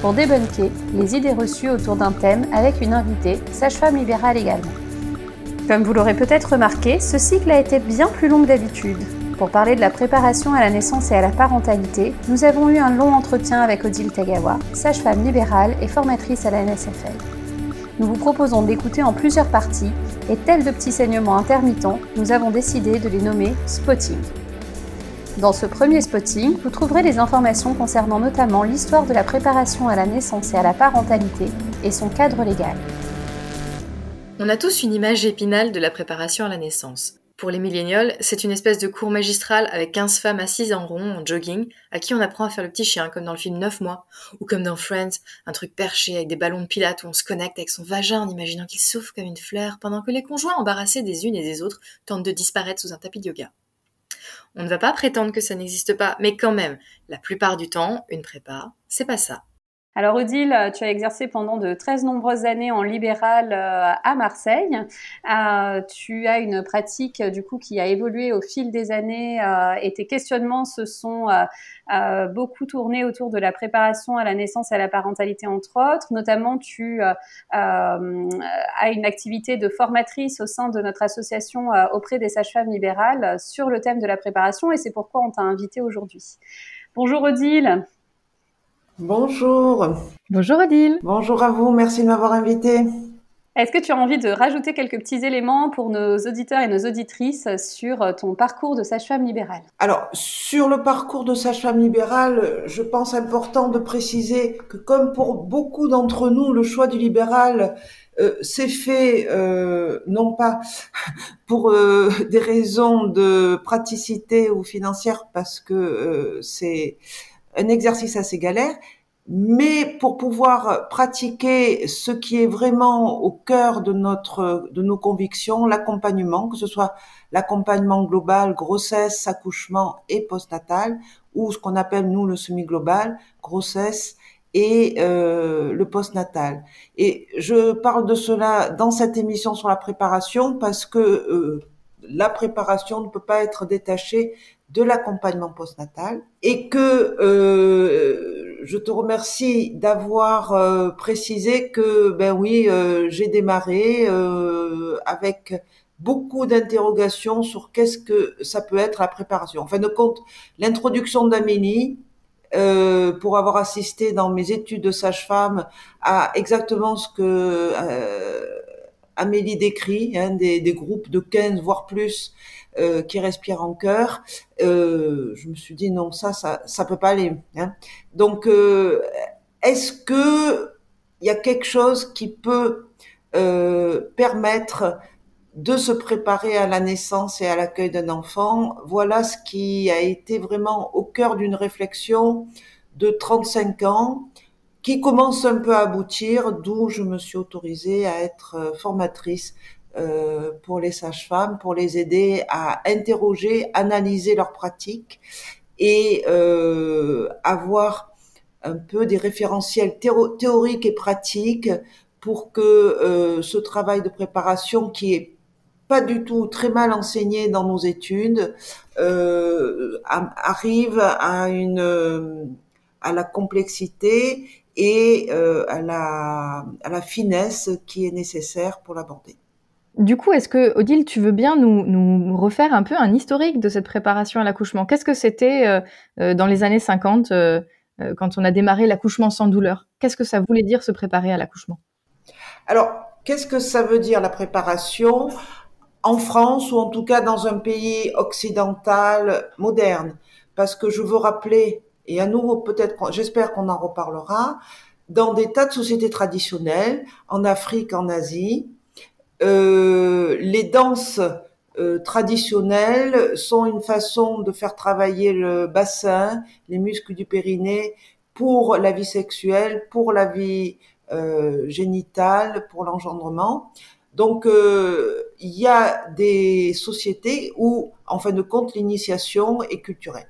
pour débunker les idées reçues autour d'un thème avec une invitée, sage-femme libérale également. Comme vous l'aurez peut-être remarqué, ce cycle a été bien plus long que d'habitude. Pour parler de la préparation à la naissance et à la parentalité, nous avons eu un long entretien avec Odile Tagawa, sage-femme libérale et formatrice à la NSFL. Nous vous proposons d'écouter en plusieurs parties et tels de petits saignements intermittents, nous avons décidé de les nommer spotting. Dans ce premier spotting, vous trouverez des informations concernant notamment l'histoire de la préparation à la naissance et à la parentalité et son cadre légal. On a tous une image épinale de la préparation à la naissance. Pour les millénials, c'est une espèce de cours magistral avec 15 femmes assises en rond, en jogging, à qui on apprend à faire le petit chien, comme dans le film 9 mois, ou comme dans Friends, un truc perché avec des ballons de pilates où on se connecte avec son vagin en imaginant qu'il souffle comme une fleur, pendant que les conjoints embarrassés des unes et des autres tentent de disparaître sous un tapis de yoga. On ne va pas prétendre que ça n'existe pas, mais quand même, la plupart du temps, une prépa, c'est pas ça. Alors Odile, tu as exercé pendant de très nombreuses années en libéral euh, à Marseille. Euh, tu as une pratique du coup qui a évolué au fil des années euh, et tes questionnements se sont beaucoup tournés autour de la préparation à la naissance et à la parentalité entre autres. Notamment, tu as une activité de formatrice au sein de notre association auprès des sages-femmes libérales sur le thème de la préparation et c'est pourquoi on t'a invité aujourd'hui. Bonjour Odile. Bonjour. Bonjour Odile. Bonjour à vous, merci de m'avoir invité. Est-ce que tu as envie de rajouter quelques petits éléments pour nos auditeurs et nos auditrices sur ton parcours de sage-femme libérale? Alors, sur le parcours de sage-femme libérale, je pense important de préciser que comme pour beaucoup d'entre nous, le choix du libéral euh, s'est fait euh, non pas pour euh, des raisons de praticité ou financière, parce que c'est un exercice assez galère, mais pour pouvoir pratiquer ce qui est vraiment au cœur de notre de nos convictions, l'accompagnement, que ce soit l'accompagnement global, grossesse, accouchement et postnatal, ou ce qu'on appelle nous le semi-global, grossesse et euh, le postnatal. Et je parle de cela dans cette émission sur la préparation parce que euh, la préparation ne peut pas être détachée de l'accompagnement postnatal et que euh, je te remercie d'avoir euh, précisé que ben oui euh, j'ai démarré euh, avec beaucoup d'interrogations sur qu'est-ce que ça peut être la préparation. En fin de compte, l'introduction d'Amélie euh, pour avoir assisté dans mes études de sage-femme à exactement ce que Amélie décrit, hein, des, des, groupes de 15 voire plus euh, qui respirent en cœur. Euh, je me suis dit non, ça, ça, ça peut pas aller. Hein. Donc, euh, est-ce que il y a quelque chose qui peut permettre de se préparer à la naissance et à l'accueil d'un enfant? Voilà ce qui a été vraiment au cœur d'une réflexion de 35 ans qui commence un peu à aboutir, d'où je me suis autorisée à être formatrice euh, pour les sages-femmes, pour les aider à interroger, analyser leurs pratiques et euh, avoir un peu des référentiels théoriques et pratiques pour que euh, ce travail de préparation qui est pas du tout très mal enseigné dans nos études euh, arrive à une à la complexité et euh, à, la, à la finesse qui est nécessaire pour l'aborder. Du coup, est-ce que, Odile, tu veux bien nous, refaire un peu un historique de cette préparation à l'accouchement? Qu'est-ce que c'était euh, euh, dans les années 50 euh, quand on a démarré l'accouchement sans douleur? Qu'est-ce que ça voulait dire se préparer à l'accouchement? Alors, qu'est-ce que ça veut dire la préparation? En France ou en tout cas dans un pays occidental moderne. Parce que je veux rappeler, et à nouveau peut-être, j'espère qu'on en reparlera, dans des tas de sociétés traditionnelles, en Afrique, en Asie, les danses euh, traditionnelles sont une façon de faire travailler le bassin, les muscles du périnée, pour la vie sexuelle, pour la vie euh, génitale, pour l'engendrement. Donc, euh, il y a des sociétés où, en fin de compte, l'initiation est culturelle.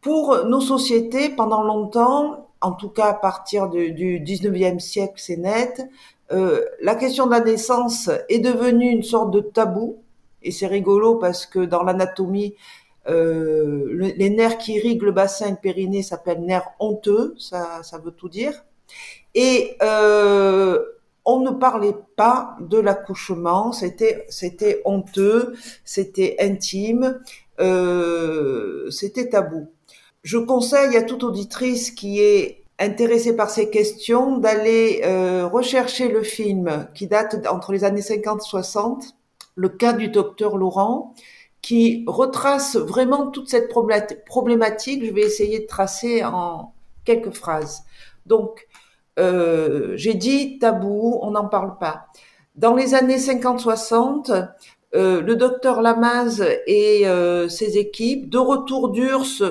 Pour nos sociétés, pendant longtemps, en tout cas à partir du, du 19e siècle, c'est net, euh, la question de la naissance est devenue une sorte de tabou. Et c'est rigolo parce que dans l'anatomie, euh, les nerfs qui irriguent le bassin et le périnée s'appellent nerfs honteux, ça, ça veut tout dire. Et euh, on ne parlait pas de l'accouchement, c'était c'était honteux, c'était intime, c'était tabou. Je conseille à toute auditrice qui est intéressée par ces questions d'aller euh, rechercher le film qui date entre les années 50 et 60, le cas du docteur Laurent, qui retrace vraiment toute cette problématique. Je vais essayer de tracer en quelques phrases. Donc, euh, j'ai dit tabou, on n'en parle pas. Dans les années 50-60, euh, le docteur Lamaze et euh, ses équipes, de retour d'URSS,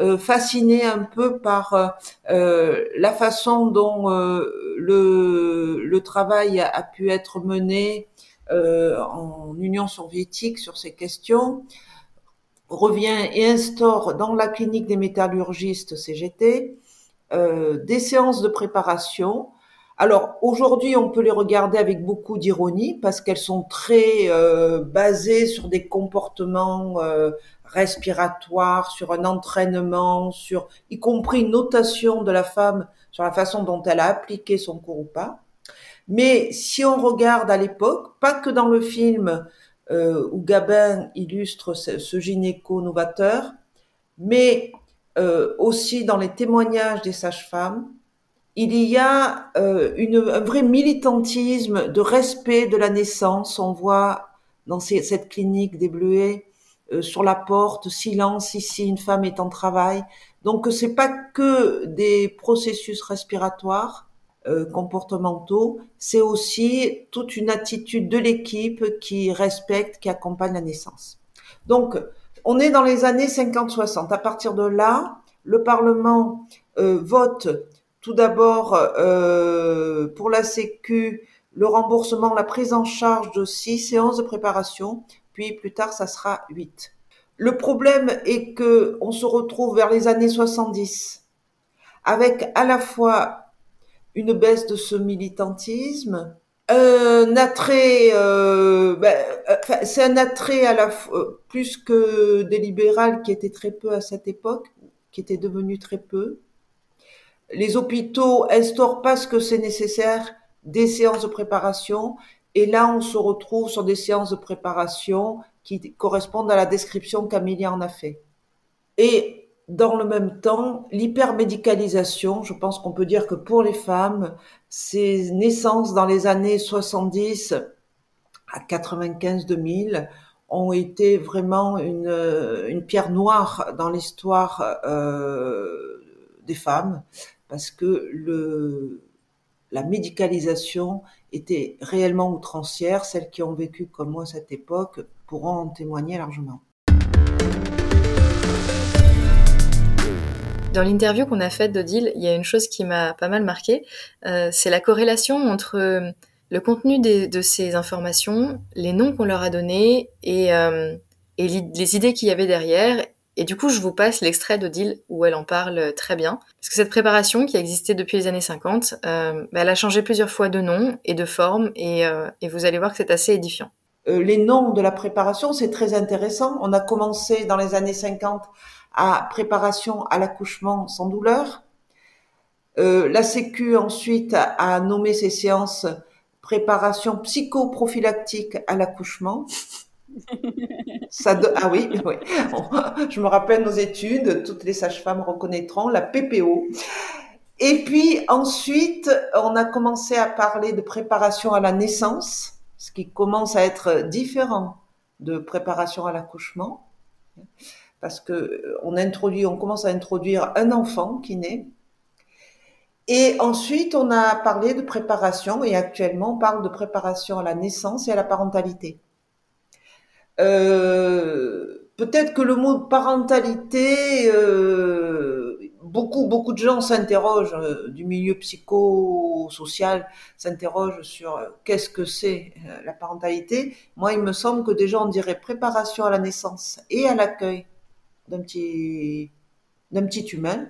euh, fascinés un peu par euh, la façon dont le, travail a, pu être mené en Union soviétique sur ces questions, revient et instaure dans la clinique des métallurgistes CGT euh, des séances de préparation. Alors aujourd'hui, on peut les regarder avec beaucoup d'ironie parce qu'elles sont très euh, basées sur des comportements euh, respiratoires, sur un entraînement, sur y compris une notation de la femme sur la façon dont elle a appliqué son cours ou pas. Mais si on regarde à l'époque, pas que dans le film euh, où Gabin illustre ce, ce gynéco novateur, mais euh, aussi dans les témoignages des sages-femmes, il y a euh, une, un vrai militantisme de respect de la naissance. On voit dans ces, cette clinique des Bleuets euh, sur la porte silence ici une femme est en travail. Donc c'est pas que des processus respiratoires euh, comportementaux, c'est aussi toute une attitude de l'équipe qui respecte, qui accompagne la naissance. Donc on est dans les années 50-60. À partir de là, le Parlement euh, vote tout d'abord euh, pour la Sécu le remboursement, la prise en charge de six séances de préparation, puis plus tard ça sera huit. Le problème est que on se retrouve vers les années 70 avec à la fois une baisse de ce militantisme, un attrait, euh, ben, c'est un attrait à la euh, plus que des libérales qui étaient très peu à cette époque, qui étaient devenus très peu. Les hôpitaux instaurent pas ce que c'est nécessaire des séances de préparation, et là on se retrouve sur des séances de préparation qui correspondent à la description qu'Amélie en a fait. Et dans le même temps, l'hypermédicalisation, je pense qu'on peut dire que pour les femmes, ces naissances dans les années 70 à 95-2000 ont été vraiment une, une pierre noire dans l'histoire euh, des femmes parce que le, la médicalisation était réellement outrancière. Celles qui ont vécu comme moi cette époque pourront en témoigner largement. Dans l'interview qu'on a faite d'Odile, il y a une chose qui m'a pas mal marqué, euh, c'est la corrélation entre euh, le contenu de ces informations, les noms qu'on leur a donnés et, euh, et les idées qu'il y avait derrière. Et du coup, je vous passe l'extrait d'Odile où elle en parle très bien. Parce que cette préparation qui a existé depuis les années 50, euh, bah, elle a changé plusieurs fois de nom et de forme et, euh, et vous allez voir que c'est assez édifiant. les noms de la préparation, c'est très intéressant. On a commencé dans les années 50 à préparation à l'accouchement sans douleur. Euh, la Sécu ensuite a, nommé ces séances préparation psychoprophylactique à l'accouchement. Ah oui, oui. je me rappelle nos études, toutes les sages-femmes reconnaîtront la PPO. Et puis ensuite, on a commencé à parler de préparation à la naissance, ce qui commence à être différent de préparation à l'accouchement parce que euh, on introduit, on commence à introduire un enfant qui naît. Et ensuite, on a parlé de préparation, et actuellement, on parle de préparation à la naissance et à la parentalité. Euh, Peut-être que le mot parentalité, euh, beaucoup, beaucoup de gens s'interrogent euh, du milieu psychosocial, s'interrogent sur euh, qu'est-ce que c'est la parentalité. Moi, il me semble que déjà on dirait préparation à la naissance et à l'accueil d'un petit, d'un petit humain,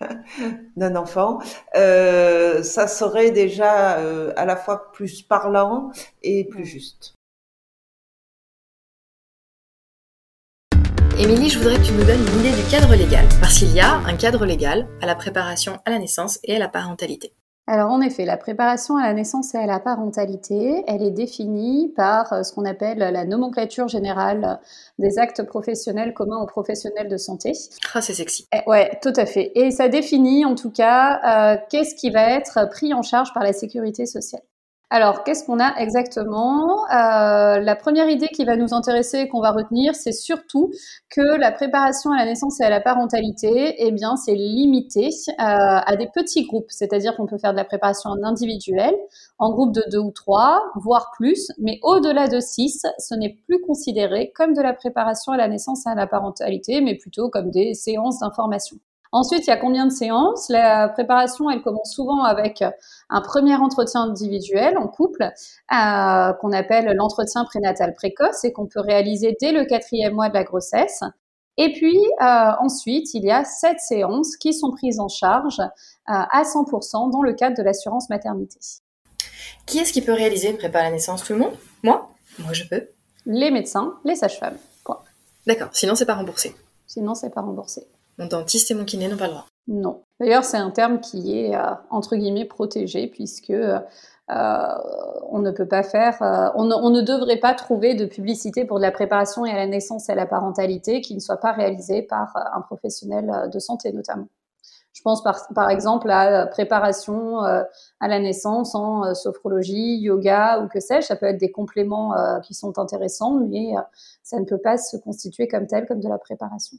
d'un enfant. ça serait déjà à la fois plus parlant et plus juste. Émilie, je voudrais que tu nous donnes une idée du cadre légal, parce qu'il y a un cadre légal à la préparation à la naissance et à la parentalité. Alors en effet, la préparation à la naissance et à la parentalité, elle est définie par euh, ce qu'on appelle la nomenclature générale des actes professionnels communs aux professionnels de santé. Ah, c'est sexy. Eh, ouais, tout à fait. Et ça définit en tout cas euh, qu'est-ce qui va être pris en charge par la sécurité sociale. Alors, qu'est-ce qu'on a exactement? Euh, La première idée qui va nous intéresser et qu'on va retenir, c'est surtout que la préparation à la naissance et à la parentalité, eh bien, c'est limité euh, à des petits groupes. C'est-à-dire qu'on peut faire de la préparation en individuel, en groupe de deux ou trois, voire plus, mais au-delà de six, ce n'est plus considéré comme de la préparation à la naissance et à la parentalité, mais plutôt comme des séances d'information. Ensuite, il y a combien de séances? La préparation, elle commence souvent avec un premier entretien individuel en couple euh, qu'on appelle l'entretien prénatal précoce et qu'on peut réaliser dès le quatrième mois de la grossesse. Et puis euh, ensuite, il y a sept séances qui sont prises en charge euh, à 100% dans le cadre de l'assurance maternité. Qui est-ce qui peut réaliser une prépa à la naissance? Tout le monde? Moi? Moi, je peux. Les médecins, les sages-femmes. D'accord. Sinon, c'est pas remboursé. Sinon, c'est pas remboursé. Mon dentiste et mon kiné n'ont pas le droit. Non. D'ailleurs, c'est un terme qui est euh, entre guillemets protégé puisque euh, on ne peut pas faire, euh, on, ne, devrait pas trouver de publicité pour de la préparation et à la naissance et à la parentalité qui ne soit pas réalisée par un professionnel de santé notamment. Je pense par, par exemple à préparation à la naissance en sophrologie, yoga ou que sais-je. Ça peut être des compléments qui sont intéressants, mais ça ne peut pas se constituer comme tel, comme de la préparation.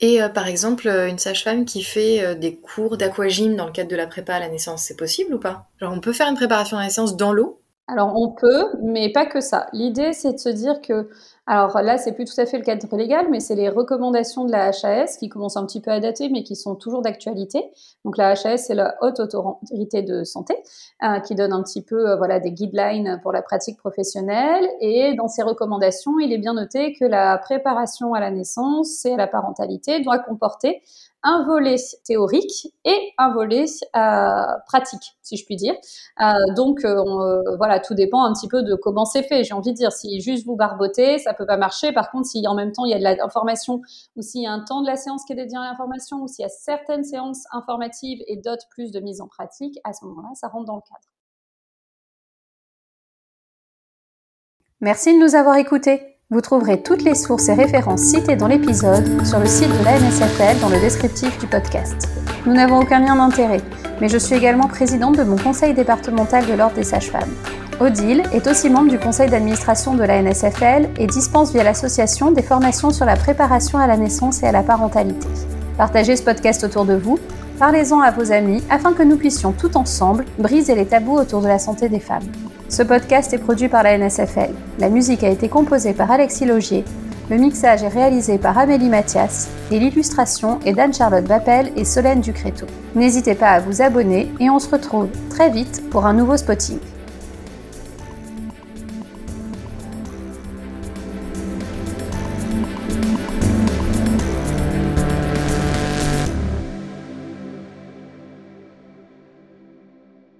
Et euh, par exemple, euh, une sage-femme qui fait euh, des cours d'aquagym dans le cadre de la prépa à la naissance, c'est possible ou pas? Genre, on peut faire une préparation à la naissance dans l'eau? Alors, on peut, mais pas que ça. L'idée, c'est de se dire que alors là, c'est plus tout à fait le cadre légal, mais c'est les recommandations de la HAS qui commencent un petit peu à dater, mais qui sont toujours d'actualité. Donc la HAS, c'est la haute autorité de santé, euh, qui donne un petit peu euh, voilà des guidelines pour la pratique professionnelle. Et dans ces recommandations, il est bien noté que la préparation à la naissance et à la parentalité doit comporter un volet théorique et un volet euh, pratique, si je puis dire. Euh, donc euh, voilà, tout dépend un petit peu de comment c'est fait. J'ai envie de dire, si juste vous barbotez, ça peut pas marcher. Par contre, si en même temps il y a de l'information, ou s'il y a un temps de la séance qui est dédié à l'information, ou s'il y a certaines séances informatives et d'autres plus de mise en pratique, à ce moment-là, ça rentre dans le cadre. Merci de nous avoir écoutés. Vous trouverez toutes les sources et références citées dans l'épisode sur le site de la NSFL dans le descriptif du podcast. Nous n'avons aucun lien d'intérêt, mais je suis également présidente de mon conseil départemental de l'Ordre des sages-femmes. Odile est aussi membre du conseil d'administration de la NSFL et dispense via l'association des formations sur la préparation à la naissance et à la parentalité. Partagez ce podcast autour de vous, parlez-en à vos amis afin que nous puissions tout ensemble briser les tabous autour de la santé des femmes. Ce podcast est produit par la NSFL. La musique a été composée par Alexis Logier. Le mixage est réalisé par Amélie Mathias et l'illustration est d'Anne-Charlotte Bappel et Solène Ducréto. N'hésitez pas à vous abonner et on se retrouve très vite pour un nouveau spotting.